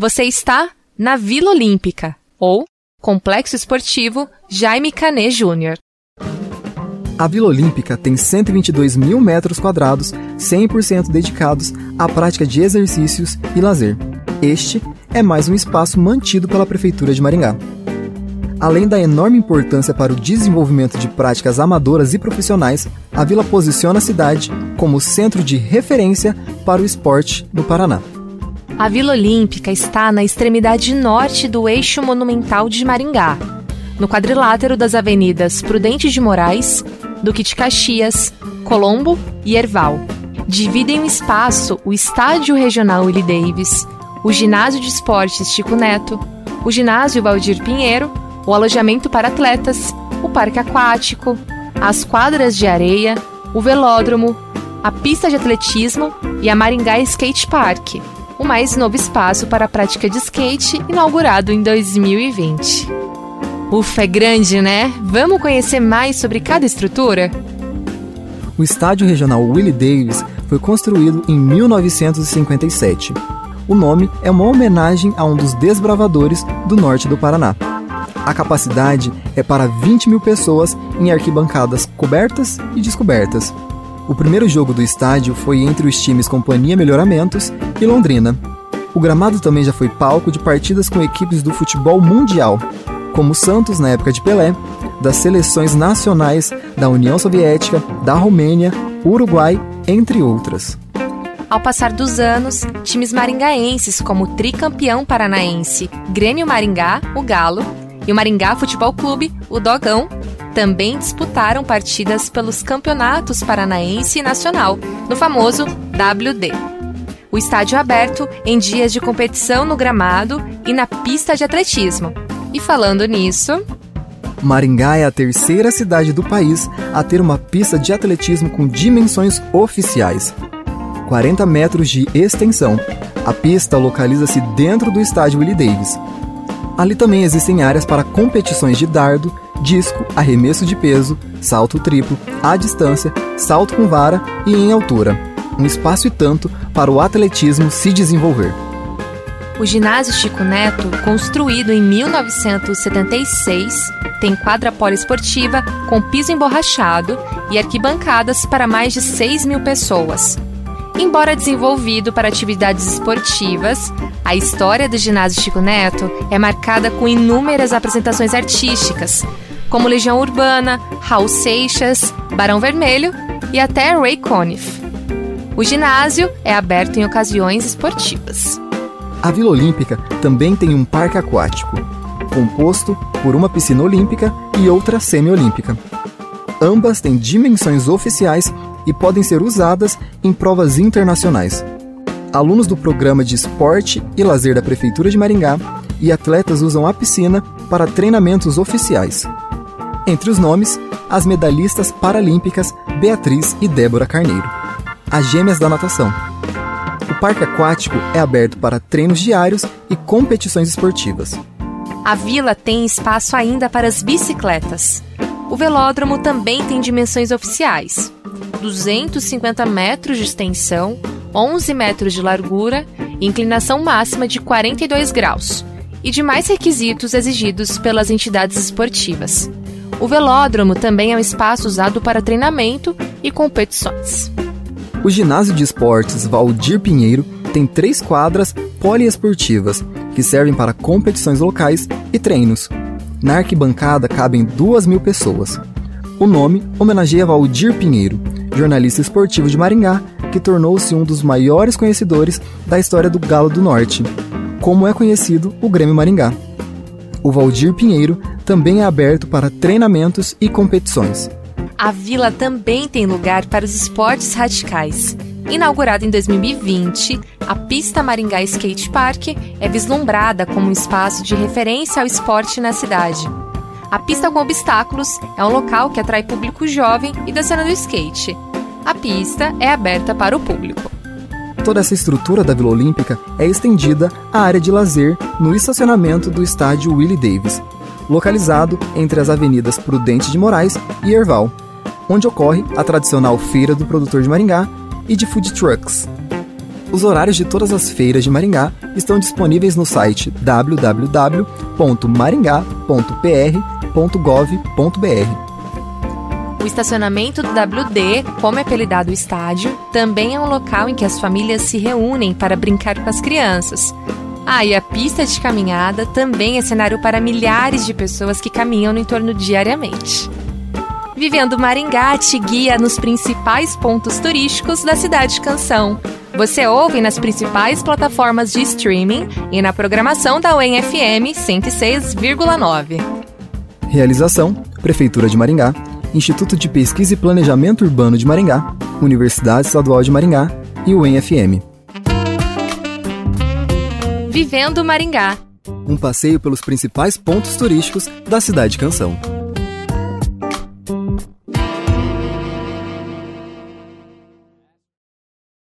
Você está na Vila Olímpica, ou Complexo Esportivo Jaime Canet Júnior. A Vila Olímpica tem 122 mil metros quadrados, 100% dedicados à prática de exercícios e lazer. Este é mais um espaço mantido pela Prefeitura de Maringá. Além da enorme importância para o desenvolvimento de práticas amadoras e profissionais, a vila posiciona a cidade como centro de referência para o esporte no Paraná. A Vila Olímpica está na extremidade norte do eixo monumental de Maringá, no quadrilátero das avenidas Prudente de Moraes, Duque de Caxias, Colombo e Erval. Dividem o espaço o Estádio Regional Willie Davis, o Ginásio de Esportes Chico Neto, o Ginásio Valdir Pinheiro, o alojamento para atletas, o parque aquático, as quadras de areia, o velódromo, a pista de atletismo e a Maringá Skate Park, o mais novo espaço para a prática de skate, inaugurado em 2020. Ufa, é grande, né? Vamos conhecer mais sobre cada estrutura? O estádio regional Willie Davis foi construído em 1957. O nome é uma homenagem a um dos desbravadores do norte do Paraná. A capacidade é para 20 mil pessoas em arquibancadas cobertas e descobertas, o primeiro jogo do estádio foi entre os times Companhia Melhoramentos e Londrina. O gramado também já foi palco de partidas com equipes do futebol mundial, como Santos na época de Pelé, das seleções nacionais da União Soviética, da Romênia, Uruguai, entre outras. Ao passar dos anos, times maringaenses como o tricampeão paranaense Grêmio Maringá, o Galo, e o Maringá Futebol Clube, o Dogão, também disputaram partidas pelos campeonatos paranaense e nacional, no famoso WD. O estádio aberto em dias de competição no gramado e na pista de atletismo. E falando nisso, Maringá é a terceira cidade do país a ter uma pista de atletismo com dimensões oficiais. 40 metros de extensão. A pista localiza-se dentro do estádio Willie Davis. Ali também existem áreas para competições de dardo, disco, arremesso de peso, salto triplo, à distância, salto com vara e em altura. Um espaço e tanto para o atletismo se desenvolver. O ginásio Chico Neto, construído em 1976, tem quadra poliesportiva com piso emborrachado e arquibancadas para mais de 6 mil pessoas. Embora desenvolvido para atividades esportivas, a história do ginásio Chico Neto é marcada com inúmeras apresentações artísticas, como Legião Urbana, Raul Seixas, Barão Vermelho e até Ray Conniff. O ginásio é aberto em ocasiões esportivas. A Vila Olímpica também tem um parque aquático, composto por uma piscina olímpica e outra semi-olímpica. Ambas têm dimensões oficiais e podem ser usadas em provas internacionais. Alunos do programa de esporte e lazer da Prefeitura de Maringá e atletas usam a piscina para treinamentos oficiais. Entre os nomes, as medalhistas paralímpicas Beatriz e Débora Carneiro, as gêmeas da natação. O parque aquático é aberto para treinos diários e competições esportivas. A vila tem espaço ainda para as bicicletas. O velódromo também tem dimensões oficiais: 250 metros de extensão, 11 metros de largura inclinação máxima de 42 graus, e demais requisitos exigidos pelas entidades esportivas. O velódromo também é um espaço usado para treinamento e competições. O ginásio de esportes Valdir Pinheiro tem três quadras poliesportivas que servem para competições locais e treinos. Na arquibancada cabem duas mil pessoas. O nome homenageia Valdir Pinheiro, jornalista esportivo de Maringá, que tornou-se um dos maiores conhecedores da história do Galo do Norte, como é conhecido o Grêmio Maringá. O Valdir Pinheiro também é aberto para treinamentos e competições. A vila também tem lugar para os esportes radicais. Inaugurada em 2020, a pista Maringá Skate Park é vislumbrada como um espaço de referência ao esporte na cidade. A pista com obstáculos é um local que atrai público jovem e da cena do skate. A pista é aberta para o público. Toda essa estrutura da Vila Olímpica é estendida à área de lazer no estacionamento do estádio Willie Davis, localizado entre as avenidas Prudente de Moraes e Erval, onde ocorre a tradicional Feira do Produtor de Maringá e de Food Trucks. Os horários de todas as feiras de Maringá estão disponíveis no site www.maringá.pr.gov.br. O estacionamento do WD, como é apelidado o estádio, também é um local em que as famílias se reúnem para brincar com as crianças. Ah, e a pista de caminhada também é cenário para milhares de pessoas que caminham no entorno diariamente. Vivendo Maringá te guia nos principais pontos turísticos da cidade Canção. Você ouve nas principais plataformas de streaming e na programação da UEM-FM 106,9. Realização: Prefeitura de Maringá, Instituto de Pesquisa e Planejamento Urbano de Maringá, Universidade Estadual de Maringá e UEM-FM. Vivendo Maringá. Um passeio pelos principais pontos turísticos da cidade Canção.